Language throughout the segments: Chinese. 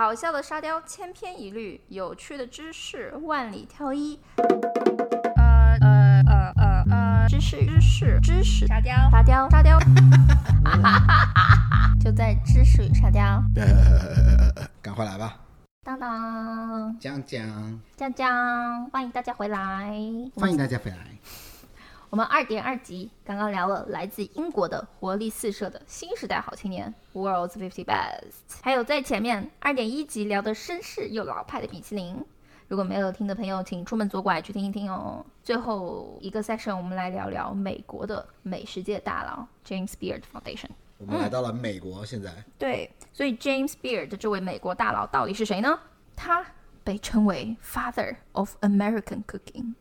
好笑的沙雕千篇一律，有趣的知识万里挑一。呃呃呃呃呃，知识知识知识沙雕沙雕沙雕，就在知识与沙雕。呃，赶快来吧，当当，讲讲，江江，欢迎大家回来。欢迎大家回来。我们二点二集刚刚聊了来自英国的活力四射的新时代好青年 World's Fifty Best，还有在前面二点一集聊的绅士又老派的米其林。如果没有听的朋友，请出门左拐去听一听哦。最后一个 section，我们来聊聊美国的美食界大佬 James Beard Foundation。我们来到了美国，现在对，所以 James Beard 这位美国大佬到底是谁呢？他被称为 Father of American Cooking。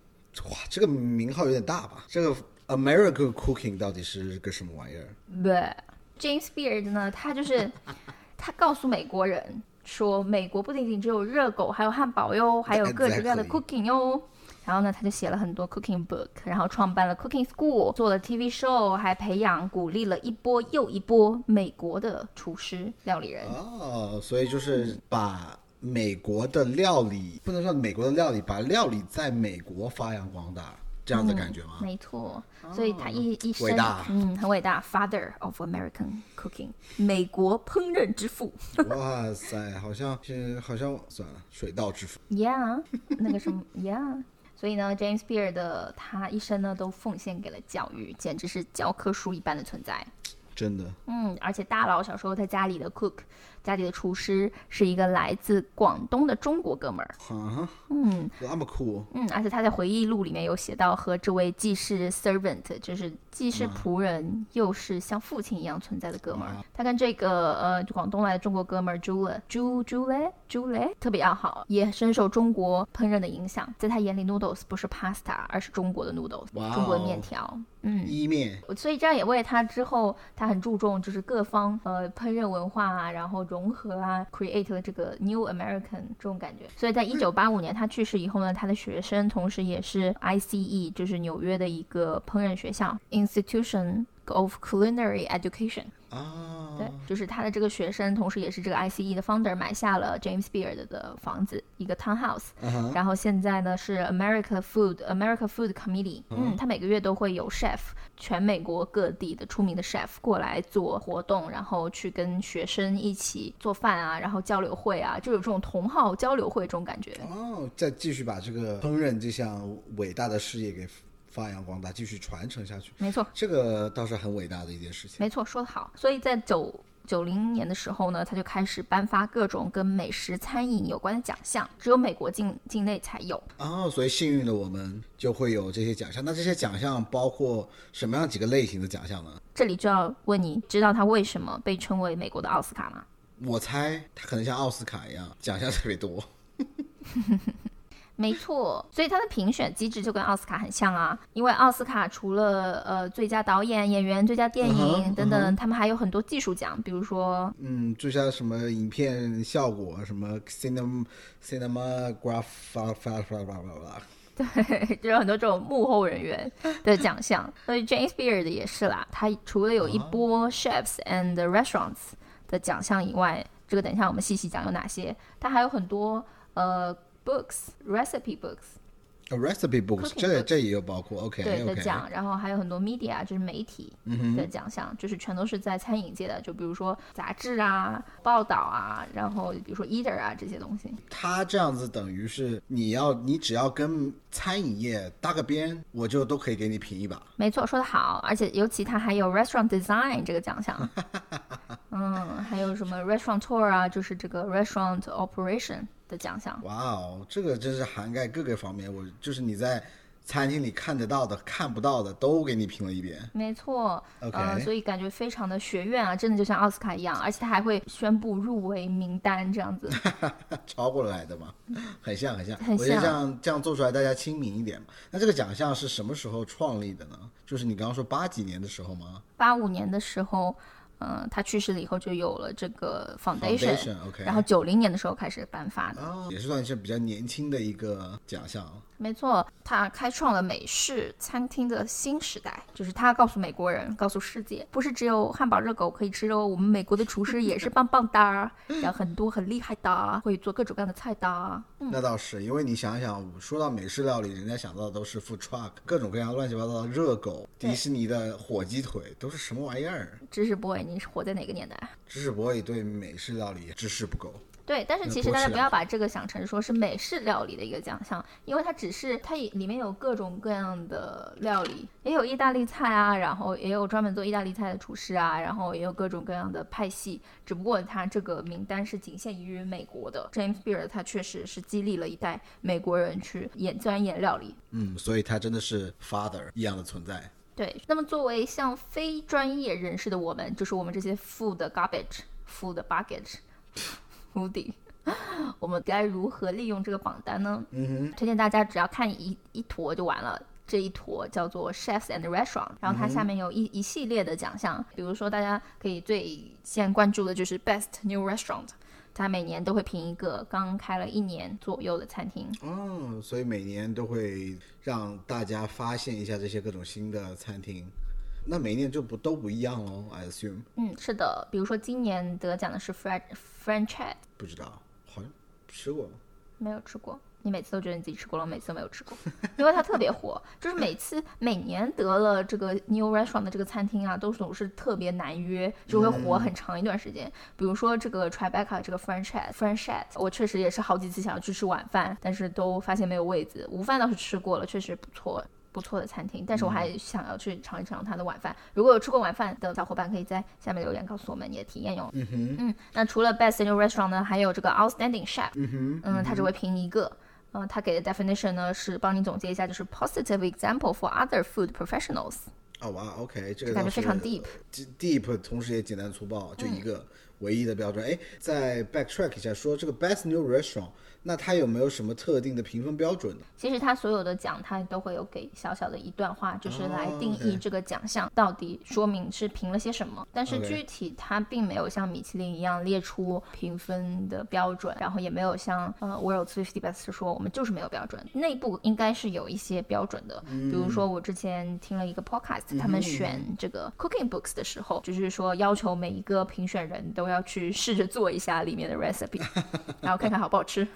哇，这个名号有点大吧？这个 American Cooking 到底是个什么玩意儿？对，James Beard 呢，他就是 他告诉美国人说，美国不仅仅只有热狗，还有汉堡哟，还有 各种各样的 cooking 哟。然后呢，他就写了很多 cooking book，然后创办了 cooking school，做了 TV show，还培养鼓励了一波又一波美国的厨师料理人。哦，所以就是把美国的料理，不能说美国的料理，把料理在美国发扬光大，这样的感觉吗？没错，所以他一一生伟大嗯，很伟大，Father of American Cooking，美国烹饪之父。哇塞，好像是好像算了，水稻之父。Yeah，那个什么，Yeah。所以呢，James Beard 的他一生呢都奉献给了教育，简直是教科书一般的存在。真的，嗯，而且大佬小时候在家里的 cook，家里的厨师是一个来自广东的中国哥们儿。啊，嗯那么酷，嗯，而且他在回忆录里面有写到，和这位既是 servant，就是既是仆人，又是像父亲一样存在的哥们儿。他跟这个呃广东来的中国哥们儿朱了朱朱嘞朱嘞特别要好，也深受中国烹饪的影响。在他眼里，noodles 不是 pasta，而是中国的 noodles，、中国的面条。嗯，意面所以这样也为他之后，他很注重就是各方呃烹饪文化啊，然后融合啊，create 了这个 New American 这种感觉。所以在一九八五年他去世以后呢，他的学生同时也是 ICE，就是纽约的一个烹饪学校 Institution of Culinary Education。啊，对，就是他的这个学生，同时也是这个 ICE 的 founder，买下了 James Beard 的房子，一个 townhouse。然后现在呢是 America Food America Food Committee，嗯，他每个月都会有 chef，全美国各地的出名的 chef 过来做活动，然后去跟学生一起做饭啊，然后交流会啊，就有这种同好交流会这种感觉。哦，再继续把这个烹饪这项伟大的事业给发扬光大，继续传承下去，没错，这个倒是很伟大的一件事情。没错，说得好。所以在九九零年的时候呢，他就开始颁发各种跟美食餐饮有关的奖项，只有美国境境内才有。哦，所以幸运的我们就会有这些奖项。那这些奖项包括什么样几个类型的奖项呢？这里就要问你，知道他为什么被称为美国的奥斯卡吗？我猜它可能像奥斯卡一样，奖项特别多。没错，所以它的评选机制就跟奥斯卡很像啊。因为奥斯卡除了呃最佳导演、演员、最佳电影等等，他们还有很多技术奖，比如说嗯，最佳什么影片效果，什么 cinema cinematograph 发 发发发发对，就有很多这种幕后人员的奖项。所以 James Beard 也是啦，他除了有一波 chefs and restaurants 的奖项以外，这个等一下我们细细讲有哪些，他还有很多呃 books recipe books。A recipe books，这这也有包括，OK 对的奖，然后还有很多 media，就是媒体嗯的奖项，就是全都是在餐饮界的，就比如说杂志啊、报道啊，然后比如说 Eater 啊这些东西。他这样子等于是你要你只要跟餐饮业搭个边，我就都可以给你评一把。没错，说得好，而且尤其它还有 Restaurant Design 这个奖项，嗯，还有什么 restaurant tour 啊，就是这个 Restaurant Operation 的奖项。哇哦，这个真是涵盖各个方面，我就是你在餐厅里看得到的、看不到的都给你评了一遍。没错 OK 呃，所以感觉非常的学院啊，真的就像奥斯卡一样，而且他还会宣布入围名单这样子。超过来的嘛，很像很像。很我觉得像这样这样做出来大家亲民一点嘛。那这个奖项是什么时候创立的呢？就是你刚刚说八几年的时候吗八五年的时候，嗯、他去世了以后就有了这个 foundation，,？Foundation OK，然后九零年的时候开始颁发的。哦，也是算是比较年轻的一个奖项。没错，他开创了美式餐厅的新时代，就是他告诉美国人，告诉世界，不是只有汉堡、热狗可以吃哦，我们美国的厨师也是棒棒哒，然后很多很厉害的，会做各种各样的菜的。那倒是，因为你想想，说到美式料理，人家想到的都是 food truck，各种各样乱七八糟的热狗，迪士尼的火鸡腿都是什么玩意儿？知识 boy，你是活在哪个年代？知识 boy 对美式料理知识不够。对，但是其实大家不要把这个想成说是美式料理的一个奖项，因为它只是它里面有各种各样的料理，也有意大利菜啊，然后也有专门做意大利菜的厨师啊，然后也有各种各样的派系。只不过它这个名单是仅限于美国的。James Beard 他确实是激励了一代美国人去演钻研料理。嗯，所以他真的是 father 一样的存在。对，那么作为像非专业人士的我们，就是我们这些 food garbage、food baggage。目的，我们该如何利用这个榜单呢？嗯哼，推荐大家只要看一一坨就完了。这一坨叫做 Chefs and Restaurant，然后它下面有一一系列的奖项，比如说大家可以最先关注的就是 Best New Restaurant，它每年都会评一个刚开了一年左右的餐厅。嗯，所以每年都会让大家发现一下这些各种新的餐厅。那每年就不都不一样喽？I assume。嗯，是的，比如说今年得奖的是 French French 不知道，好像吃过，没有吃过。你每次都觉得你自己吃过了，我每次都没有吃过，因为它特别火。就是每次每年得了这个 New Restaurant 的这个餐厅啊，都总是特别难约，就会火很长一段时间。比如说这个 Tribeca 这个 French Head，我确实也是好几次想要去吃晚饭，但是都发现没有位子。午饭倒是吃过了，确实不错。不错的餐厅，但是我还想要去尝一尝它的晚饭。如果有吃过晚饭的小伙伴，可以在下面留言告诉我们你的体验哟。嗯哼，嗯，那除了 Best New Restaurant 呢，还有这个 Outstanding Chef。嗯哼，嗯，它只会评一个。嗯，他给的 definition 呢是帮你总结一下，就是 positive example for other food professionals。哦哇，OK，这个感觉非常 deep。deep，同时也简单粗暴，就一个唯一的标准。哎，再 backtrack 一下，说这个 Best New Restaurant。那它有没有什么特定的评分标准呢？其实它所有的奖，它都会有给小小的一段话，就是来定义这个奖项到底说明是评了些什么。但是具体它并没有像米其林一样列出评分的标准，然后也没有像呃 World's Fifty Best 说我们就是没有标准。内部应该是有一些标准的，比如说我之前听了一个 podcast，他们选这个 Cooking Books 的时候，就是说要求每一个评选人都要去试着做一下里面的 recipe，然后看看好不好吃。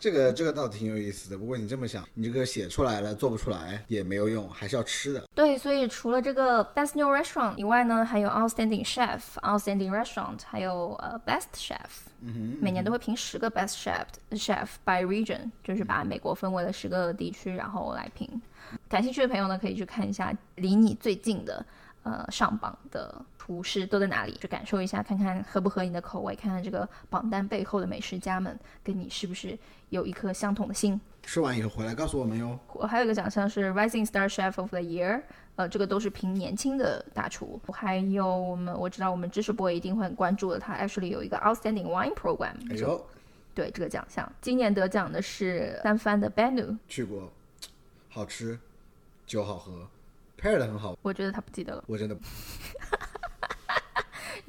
这个这个倒挺有意思的，不过你这么想，你这个写出来了做不出来也没有用，还是要吃的。对，所以除了这个 Best New Restaurant 以外呢，还有 Outstanding Chef、Outstanding Restaurant，还有呃 Best Chef。嗯哼。每年都会评十个 Best Chef Chef by region，就是把美国分为了十个地区，然后来评。感兴趣的朋友呢，可以去看一下离你最近的呃上榜的。厨师都在哪里？去感受一下，看看合不合你的口味，看看这个榜单背后的美食家们跟你是不是有一颗相同的心。吃完以后回来告诉我们哟。我还有一个奖项是 Rising Star Chef of the Year，呃，这个都是评年轻的大厨。还有我们我知道我们知识博一定会很关注的，他 actually 有一个 Outstanding Wine Program。哎呦，对这个奖项，今年得奖的是三番的 Benu。去过，好吃，酒好喝，pair 的很好。我觉得他不记得了。我真的。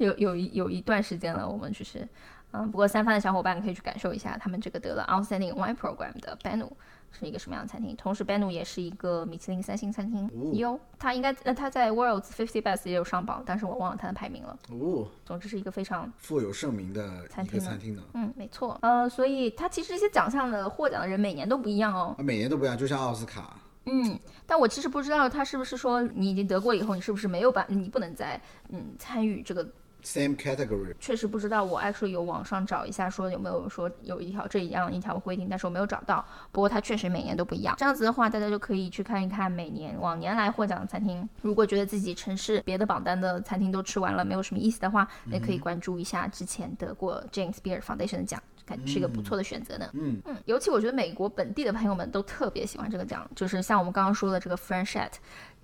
有有一有一段时间了，我们就是，嗯，不过三番的小伙伴可以去感受一下，他们这个得了 Outstanding Wine Program 的 Benu 是一个什么样的餐厅。同时，Benu 也是一个米其林三星餐厅。有，他应该，呃，它在 World's Fifty Best 也有上榜，但是我忘了它的排名了。哦，总之是一个非常富有盛名的餐厅。餐厅呢？嗯，没错。呃，所以它其实这些奖项的获奖的人每年都不一样哦。每年都不一样，就像奥斯卡。嗯，但我其实不知道他是不是说你已经得过以后，你是不是没有办，你不能再嗯参与这个。Same category，确实不知道。我 actually 有网上找一下，说有没有说有一条这样一条规定，但是我没有找到。不过它确实每年都不一样。这样子的话，大家就可以去看一看每年往年来获奖的餐厅。如果觉得自己城市别的榜单的餐厅都吃完了，没有什么意思的话，也可以关注一下之前得过 James Beard Foundation 的奖，感觉是一个不错的选择呢。嗯嗯，尤其我觉得美国本地的朋友们都特别喜欢这个奖，就是像我们刚刚说的这个 French Chat。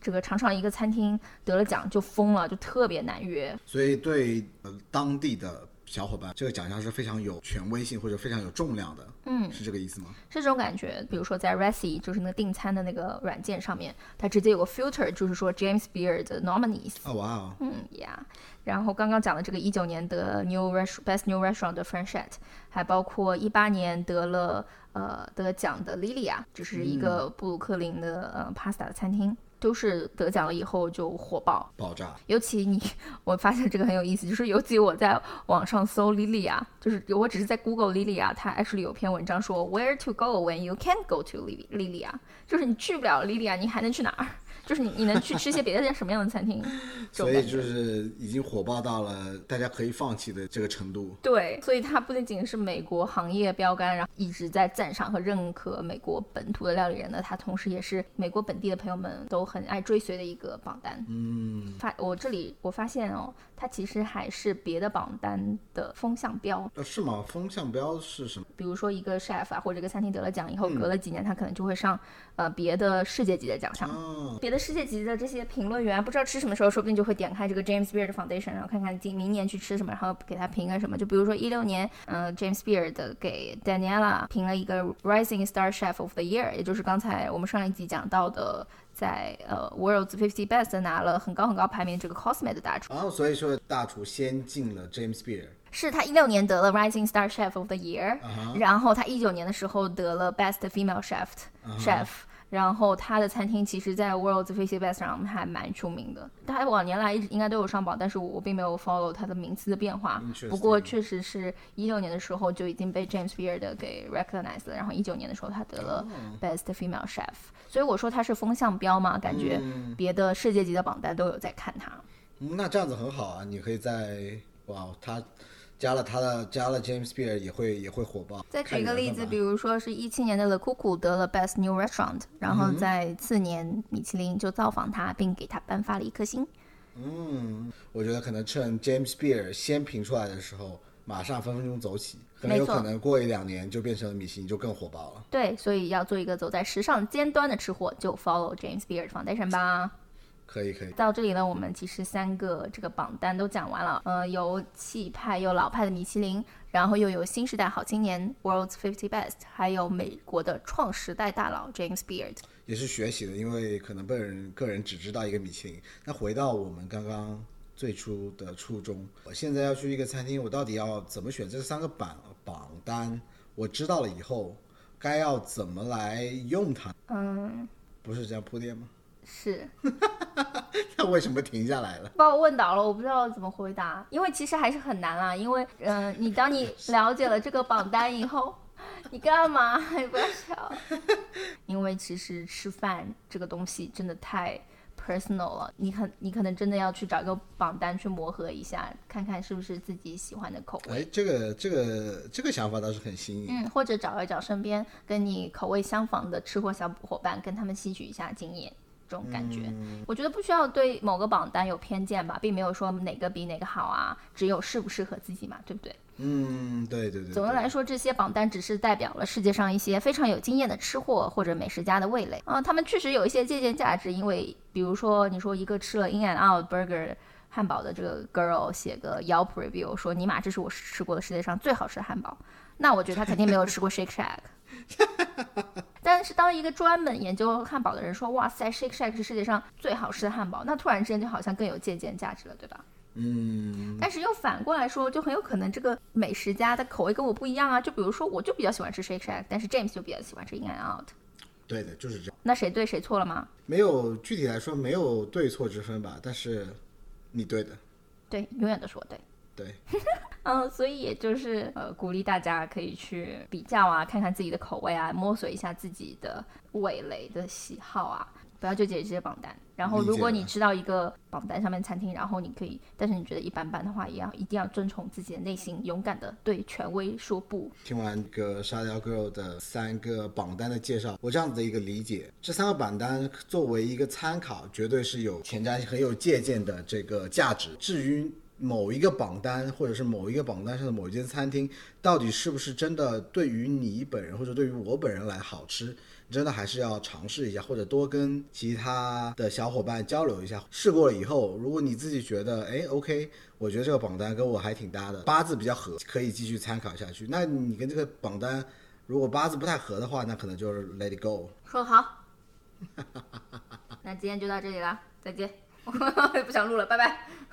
这个常常一个餐厅得了奖就疯了，就特别难约。所以对呃当地的小伙伴，这个奖项是非常有权威性或者非常有重量的，嗯，是这个意思吗？是这种感觉。比如说在 Resi，就是那个订餐的那个软件上面，它直接有个 filter，就是说 James Beard 的 nominees。哦哇哦，嗯，Yeah。然后刚刚讲的这个一九年得 New Best New Restaurant 的 Franchet，还包括一八年得了呃得奖的 Lilia，就是一个布鲁克林的呃 pasta 的餐厅，都是得奖了以后就火爆。爆炸！尤其你，我发现这个很有意思，就是尤其我在网上搜 Lilia，就是我只是在 Google Lilia，它 actually 有篇文章说 Where to go when you can't go to Lili- Lilia，就是你去不了 Lilia，你还能去哪儿？就是你你能去吃些别的什么样的餐厅？所以就是已经火爆到了大家可以放弃的这个程度。对，所以它不仅仅是美国行业标杆，然后一直在赞赏和认可美国本土的料理人呢，它同时也是美国本地的朋友们都很爱追随的一个榜单。嗯，发我这里我发现哦，它其实还是别的榜单的风向标，呃，是吗？风向标是什么？比如说一个 chef 啊，或者一个餐厅得了奖以后，隔了几年他可能就会上呃别的世界级的奖项。啊，别的世界级的这些评论员不知道吃什么时候，说不定就会点开这个 James Beard Foundation，然后看看今明年去吃什么，然后给他评个什么。就比如说一六年，嗯、j a m e s Beard 给 Daniela 评了一个 Rising Star Chef of the Year，也就是刚才我们上一集讲到的，在呃 World's 50 Best 拿了很高很高排名这个 Cosme 的大厨。然后所以说大厨先进了 James Beard，是他一六年得了 Rising Star Chef of the Year，、然后他一九年的时候得了 Best Female Chef、Chef，然后他的餐厅其实在 World's 50 Best 上还蛮出名的。他往年来一直应该都有上榜，但是我并没有 follow 他的名次的变化。不过确实是一六年的时候就已经被 James Beard 给 recognized 了，然后一九年的时候他得了 Best Female Chef，、所以我说他是风向标嘛，感觉别的世界级的榜单都有在看他。嗯，那这样子很好啊，你可以在哇，他加了他的加了 James Beard 也会也会火爆。再举一个例子，比如说是一七年的 Le Cuckoo 得了 Best New Restaurant，然后在次年米其林就造访他，并给他颁发了一颗星。嗯，我觉得可能趁 James Beard 先评出来的时候，马上分分钟走起，可能有可能过一两年就变成了米其林，就更火爆了。对，所以要做一个走在时尚尖端的吃货，就 follow James Beard Foundation 吧。可以可以，到这里呢，我们其实三个这个榜单都讲完了，呃，有气派又老派的米其林，然后又有新时代好青年 World's 50 Best，还有美国的创时代大佬 James Beard。也是学习的，因为可能被人个人只知道一个米其林。那回到我们刚刚最初的初衷，我现在要去一个餐厅，我到底要怎么选这三个榜榜单？我知道了以后，该要怎么来用它？嗯，不是这样铺垫吗？是。那为什么停下来了？把我问倒了，我不知道怎么回答，因为其实还是很难啦。因为，嗯、你当你 了解了这个榜单以后，你干嘛？你不要笑。因为其实吃饭这个东西真的太 personal 了，你可你可能真的要去找一个榜单去磨合一下，看看是不是自己喜欢的口味。哎，这个这个这个想法倒是很新颖。嗯，或者找一找身边跟你口味相仿的吃货小伙伴，跟他们吸取一下经验，这种感觉。我觉得不需要对某个榜单有偏见吧，并没有说哪个比哪个好啊，只有适不适合自己嘛，对不对？嗯，对对对。对总的来说，这些榜单只是代表了世界上一些非常有经验的吃货或者美食家的味蕾啊，他们确实有一些借鉴价值，因为比如说你说一个吃了 In and Out Burger。汉堡的这个 girl 写个 Yelp review 说尼玛这是我吃过的世界上最好吃的汉堡，那我觉得他肯定没有吃过 Shake Shack。但是当一个专门研究汉堡的人说哇塞 Shake Shack 是世界上最好吃的汉堡，那突然之间就好像更有借鉴价值了，对吧？嗯，但是又反过来说，就很有可能这个美食家的口味跟我不一样啊。就比如说，我就比较喜欢吃 Shake Shack，但是 James 就比较喜欢吃 In and Out。对的，就是这样。那谁对谁错了吗？没有具体来说没有对错之分吧，但是你对的，对，永远都是我对。对。嗯，所以也就是呃，鼓励大家可以去比较啊，看看自己的口味啊，摸索一下自己的味蕾的喜好啊，不要纠结这些榜单。然后，如果你了知道一个榜单上面餐厅，然后你可以，但是你觉得一般般的话，也要一定要遵从自己的内心，勇敢的对权威说不。听完这个沙雕 girl 的三个榜单的介绍，我这样子的一个理解，这三个榜单作为一个参考，绝对是有前瞻、很有借鉴的这个价值。至于某一个榜单，或者是某一个榜单上的某一间餐厅，到底是不是真的对于你本人或者对于我本人来好吃？真的还是要尝试一下，或者多跟其他的小伙伴交流一下。试过了以后，如果你自己觉得，哎，OK，我觉得这个榜单跟我还挺搭的，八字比较合，可以继续参考下去。那你跟这个榜单如果八字不太合的话，那可能就是 let it go。说得好。那今天就到这里了，再见。我也不想录了，拜拜。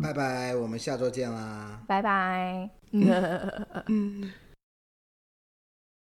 拜拜，我们下周见啦。拜拜。